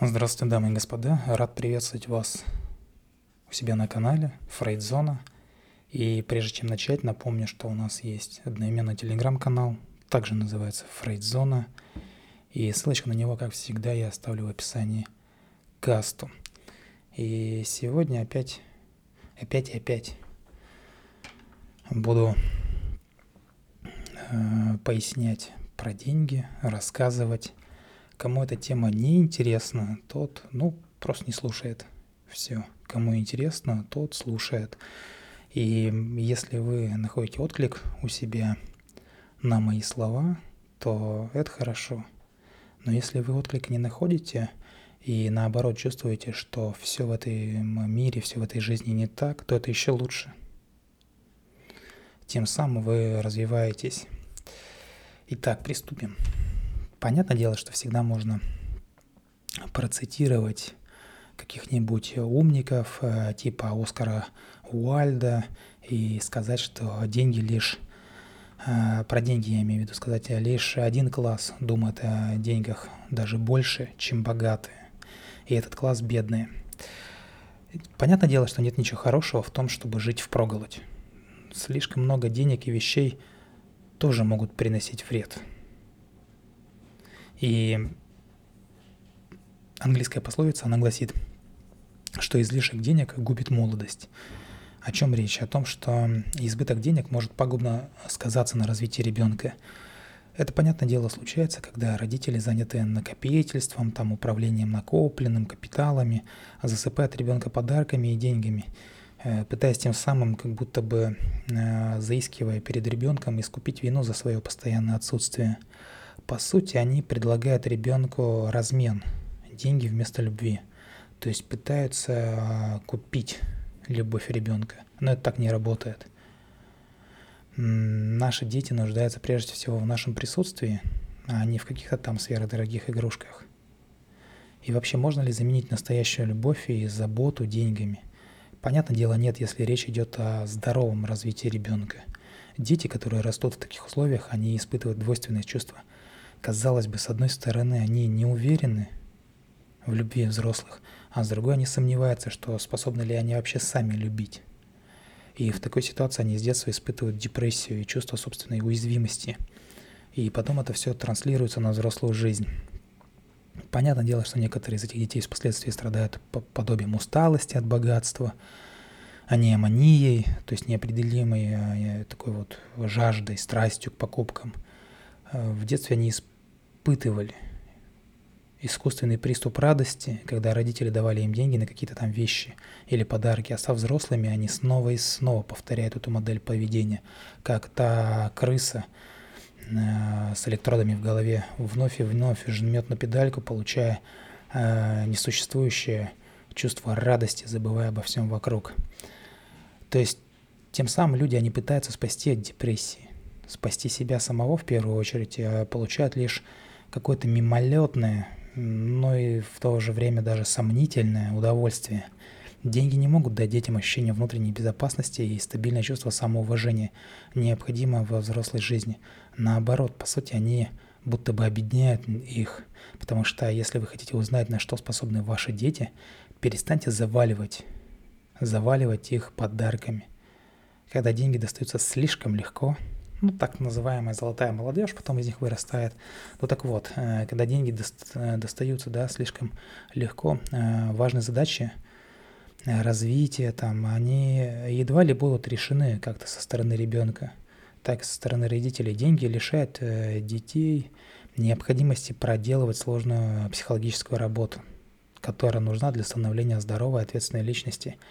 Здравствуйте, дамы и господа. Рад приветствовать вас у себя на канале Фрейдзона. И прежде чем начать, напомню, что у нас есть одноименный телеграм-канал, также называется Фрейдзона. И ссылочку на него, как всегда, я оставлю в описании к касту. И сегодня опять, опять и опять буду э, пояснять про деньги, рассказывать Кому эта тема не интересна, тот, ну, просто не слушает. Все. Кому интересно, тот слушает. И если вы находите отклик у себя на мои слова, то это хорошо. Но если вы отклик не находите и наоборот чувствуете, что все в этом мире, все в этой жизни не так, то это еще лучше. Тем самым вы развиваетесь. Итак, приступим. Понятное дело, что всегда можно процитировать каких-нибудь умников э, типа Оскара Уальда и сказать, что деньги лишь э, про деньги я имею в виду сказать, лишь один класс думает о деньгах даже больше, чем богатые. И этот класс бедные. Понятное дело, что нет ничего хорошего в том, чтобы жить в проголодь. Слишком много денег и вещей тоже могут приносить вред. И английская пословица, она гласит, что излишек денег губит молодость. О чем речь? О том, что избыток денег может пагубно сказаться на развитии ребенка. Это, понятное дело, случается, когда родители заняты накопительством, там, управлением накопленным, капиталами, а засыпают ребенка подарками и деньгами, э, пытаясь тем самым, как будто бы э, заискивая перед ребенком, искупить вину за свое постоянное отсутствие – по сути, они предлагают ребенку размен, деньги вместо любви. То есть пытаются а, купить любовь ребенка. Но это так не работает. Наши дети нуждаются прежде всего в нашем присутствии, а не в каких-то там сверхдорогих игрушках. И вообще, можно ли заменить настоящую любовь и заботу деньгами? Понятное дело, нет, если речь идет о здоровом развитии ребенка. Дети, которые растут в таких условиях, они испытывают двойственные чувства – Казалось бы, с одной стороны, они не уверены в любви взрослых, а с другой они сомневаются, что способны ли они вообще сами любить. И в такой ситуации они с детства испытывают депрессию и чувство собственной уязвимости. И потом это все транслируется на взрослую жизнь. Понятное дело, что некоторые из этих детей впоследствии страдают подобием усталости от богатства, анемонией, то есть неопределимой а, такой вот жаждой, страстью к покупкам – в детстве они испытывали искусственный приступ радости, когда родители давали им деньги на какие-то там вещи или подарки, а став взрослыми, они снова и снова повторяют эту модель поведения, как та крыса э, с электродами в голове вновь и вновь жмет на педальку, получая э, несуществующее чувство радости, забывая обо всем вокруг. То есть тем самым люди, они пытаются спасти от депрессии спасти себя самого в первую очередь, а получают лишь какое-то мимолетное, но и в то же время даже сомнительное удовольствие. Деньги не могут дать детям ощущение внутренней безопасности и стабильное чувство самоуважения, необходимое во взрослой жизни. Наоборот, по сути, они будто бы объединяют их, потому что если вы хотите узнать, на что способны ваши дети, перестаньте заваливать, заваливать их подарками. Когда деньги достаются слишком легко – ну, так называемая золотая молодежь, потом из них вырастает. Ну так вот, э, когда деньги э, достаются, да, слишком легко, э, важные задачи развития там, они едва ли будут решены как-то со стороны ребенка, так и со стороны родителей. Деньги лишают детей необходимости проделывать сложную психологическую работу, которая нужна для становления здоровой ответственной личности –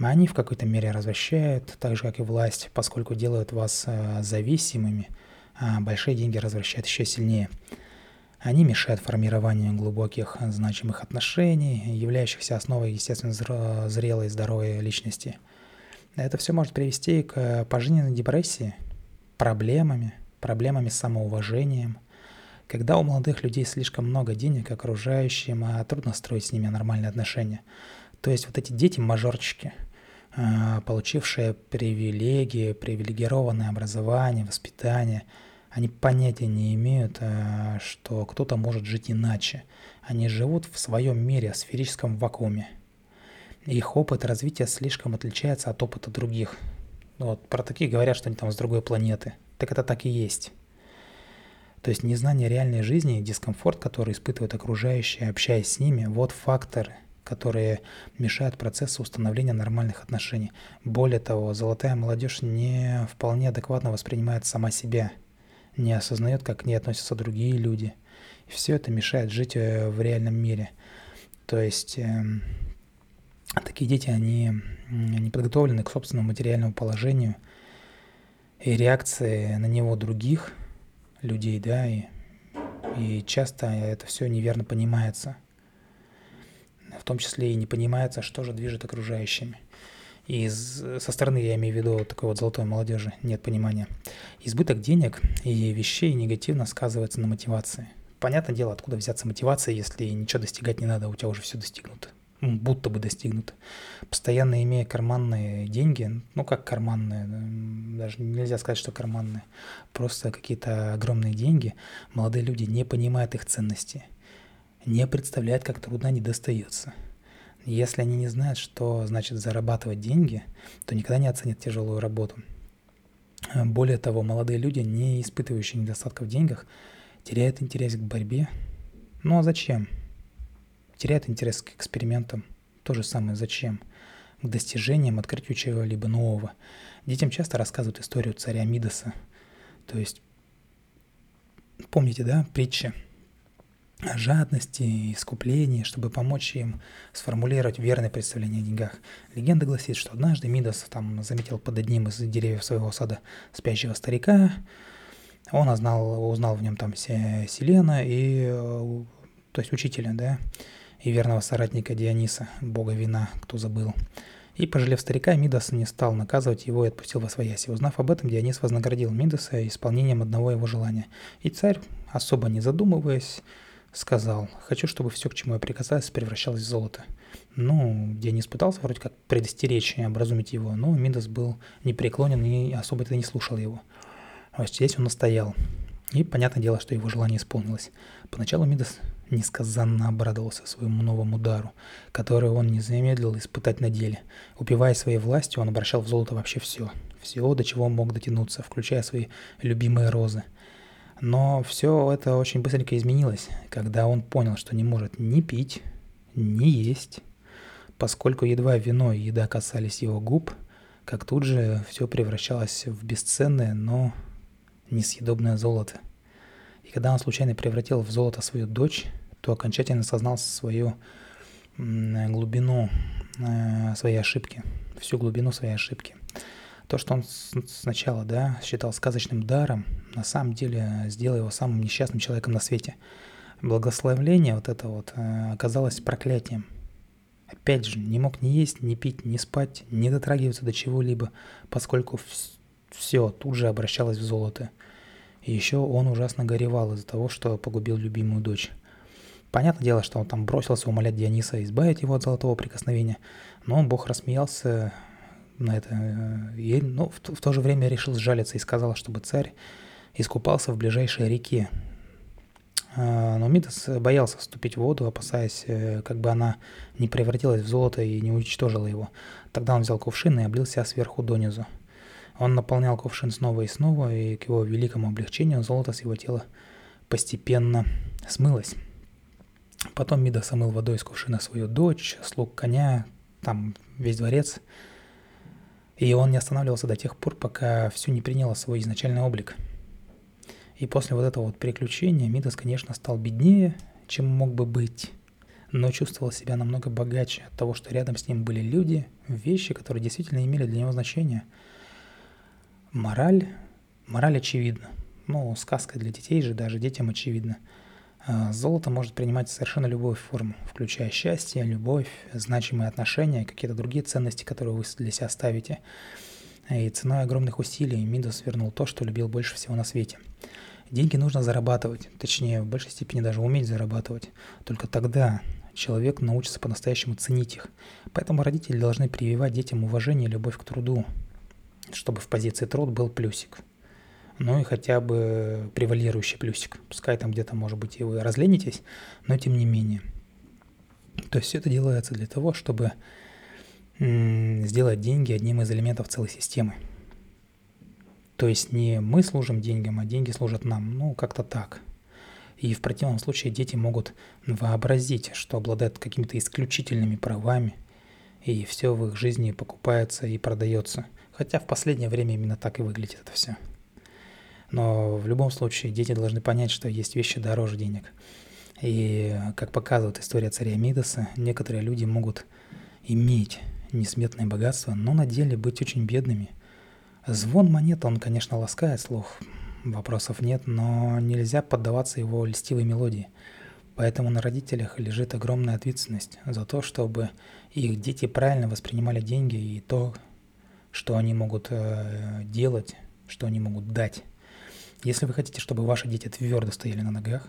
они в какой-то мере развращают, так же как и власть, поскольку делают вас э, зависимыми, а большие деньги развращают еще сильнее. Они мешают формированию глубоких значимых отношений, являющихся основой, естественно, зрелой и здоровой личности. Это все может привести к пожизненной депрессии, проблемами, проблемами с самоуважением. Когда у молодых людей слишком много денег окружающим, а трудно строить с ними нормальные отношения. То есть вот эти дети-мажорчики – получившие привилегии, привилегированное образование, воспитание, Они понятия не имеют, э, что кто-то может жить иначе. Они живут в своем мире, в сферическом вакууме. Их опыт развития слишком отличается от опыта других. Вот про такие говорят, что они там с другой планеты. Так это так и есть. То есть незнание реальной жизни дискомфорт, который испытывают окружающие, общаясь с ними, вот факторы, которые мешают процессу установления нормальных отношений. Более того, золотая молодежь не вполне адекватно воспринимает сама себя, не осознает, как к ней относятся другие люди. И все это мешает жить э, в реальном мире. То есть э, такие дети, они не подготовлены к собственному материальному положению и реакции на него других – людей, да, и, и часто это все неверно понимается. Том числе и не понимается, что же движет окружающими. И со стороны, я имею в виду такой вот золотой молодежи, нет понимания. Избыток денег и вещей негативно сказывается на мотивации. Понятное дело, откуда взяться мотивация, если ничего достигать не надо, у тебя уже все достигнуто будто бы достигнут. Постоянно имея карманные деньги, ну как карманные, даже нельзя сказать, что карманные, просто какие-то огромные деньги, молодые люди не понимают их ценности, не представляют, как трудно они достаются. Если они не знают, что значит зарабатывать деньги, то никогда не оценят тяжелую работу. Более того, молодые люди, не испытывающие недостатка в деньгах, теряют интерес к борьбе. Ну а зачем? теряет интерес к экспериментам. То же самое зачем? К достижениям, открытию чего-либо нового. Детям часто рассказывают историю царя Мидаса. То есть, помните, да, притчи о жадности и искуплении, чтобы помочь им сформулировать верное представление о деньгах. Легенда гласит, что однажды Мидас там заметил под одним из деревьев своего сада спящего старика, он узнал, узнал в нем там Селена и, то есть учителя, да, и верного соратника Диониса, бога вина, кто забыл. И, пожалев старика, Мидас не стал наказывать его и отпустил во свояси. Узнав об этом, Дионис вознаградил Мидаса исполнением одного его желания. И царь, особо не задумываясь, сказал, «Хочу, чтобы все, к чему я прикасаюсь, превращалось в золото». Ну, Дионис пытался вроде как предостеречь и образумить его, но Мидас был непреклонен и особо это не слушал его. А здесь он настоял. И понятное дело, что его желание исполнилось. Поначалу Мидас несказанно обрадовался своему новому дару, который он не замедлил испытать на деле. Упиваясь своей властью, он обращал в золото вообще все. Все, до чего мог дотянуться, включая свои любимые розы. Но все это очень быстренько изменилось, когда он понял, что не может ни пить, ни есть, поскольку едва вино и еда касались его губ, как тут же все превращалось в бесценное, но несъедобное золото. И когда он случайно превратил в золото свою дочь, то окончательно осознал свою глубину э, своей ошибки, всю глубину своей ошибки. То, что он сначала да, считал сказочным даром, на самом деле сделало его самым несчастным человеком на свете. Благословление вот это вот э, оказалось проклятием. Опять же, не мог ни есть, ни пить, ни спать, не дотрагиваться до чего-либо, поскольку все тут же обращалось в золото – и еще он ужасно горевал из-за того, что погубил любимую дочь. Понятное дело, что он там бросился умолять Диониса избавить его от золотого прикосновения, но бог рассмеялся на это, э, и, но в, в то же время решил сжалиться и сказал, чтобы царь искупался в ближайшей реке. А, но Мидас боялся вступить в воду, опасаясь, э, как бы она не превратилась в золото и не уничтожила его. Тогда он взял кувшин и облил себя сверху донизу. Он наполнял кувшин снова и снова, и к его великому облегчению золото с его тела постепенно смылось. Потом Мида омыл водой из кувшина свою дочь, слуг коня, там весь дворец. И он не останавливался до тех пор, пока все не приняло свой изначальный облик. И после вот этого вот приключения Мидас, конечно, стал беднее, чем мог бы быть, но чувствовал себя намного богаче от того, что рядом с ним были люди, вещи, которые действительно имели для него значение – Мораль, мораль очевидна. Ну, сказка для детей же, даже детям очевидна. А, золото может принимать совершенно любую форму, включая счастье, любовь, значимые отношения, какие-то другие ценности, которые вы для себя ставите. И ценой огромных усилий Мидос вернул то, что любил больше всего на свете. Деньги нужно зарабатывать, точнее, в большей степени даже уметь зарабатывать. Только тогда человек научится по-настоящему ценить их. Поэтому родители должны прививать детям уважение и любовь к труду, чтобы в позиции труд был плюсик. Ну и хотя бы превалирующий плюсик. Пускай там где-то, может быть, и вы разленитесь, но тем не менее. То есть все это делается для того, чтобы сделать деньги одним из элементов целой системы. То есть не мы служим деньгам, а деньги служат нам. Ну, как-то так. И в противном случае дети могут вообразить, что обладают какими-то исключительными правами, и все в их жизни покупается и продается. Хотя в последнее время именно так и выглядит это все. Но в любом случае дети должны понять, что есть вещи дороже денег. И как показывает история царя Мидаса, некоторые люди могут иметь несметное богатство, но на деле быть очень бедными. Звон монет, он, конечно, ласкает слух, вопросов нет, но нельзя поддаваться его льстивой мелодии. Поэтому на родителях лежит огромная ответственность за то, чтобы их дети правильно воспринимали деньги и то, что они могут э, делать, что они могут дать. Если вы хотите, чтобы ваши дети твердо стояли на ногах,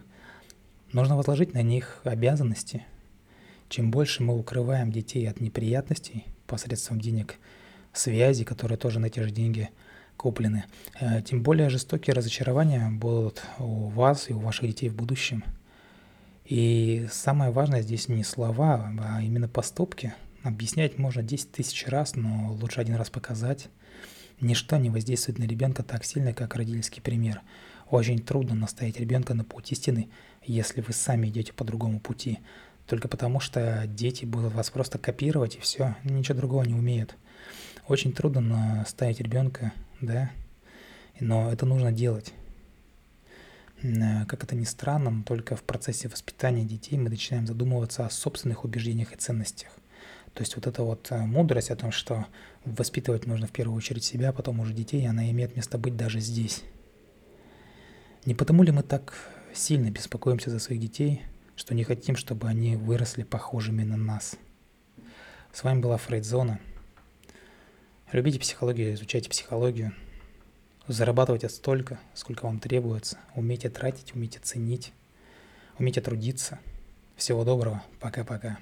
нужно возложить на них обязанности. Чем больше мы укрываем детей от неприятностей посредством денег, связи, которые тоже на те же деньги куплены, э, тем более жестокие разочарования будут у вас и у ваших детей в будущем. И самое важное здесь не слова, а именно поступки. Объяснять можно 10 тысяч раз, но лучше один раз показать. Ничто не воздействует на ребенка так сильно, как родительский пример. Очень трудно наставить ребенка на путь истины, если вы сами идете по другому пути. Только потому, что дети будут вас просто копировать и все, ничего другого не умеют. Очень трудно наставить ребенка, да, но это нужно делать. Как это ни странно, но только в процессе воспитания детей мы начинаем задумываться о собственных убеждениях и ценностях. То есть вот эта вот э, мудрость о том, что воспитывать нужно в первую очередь себя, а потом уже детей, она имеет место быть даже здесь. Не потому ли мы так сильно беспокоимся за своих детей, что не хотим, чтобы они выросли похожими на нас? С вами была Фрейдзона. Любите психологию, изучайте психологию. Зарабатывайте столько, сколько вам требуется. Умейте тратить, умейте ценить, умейте трудиться. Всего доброго. Пока-пока.